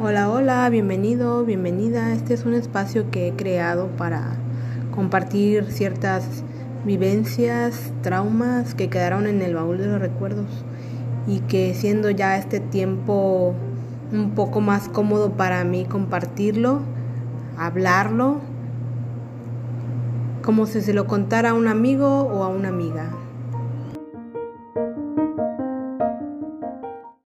Hola, hola, bienvenido, bienvenida. Este es un espacio que he creado para compartir ciertas vivencias, traumas que quedaron en el baúl de los recuerdos y que siendo ya este tiempo un poco más cómodo para mí compartirlo, hablarlo, como si se lo contara a un amigo o a una amiga.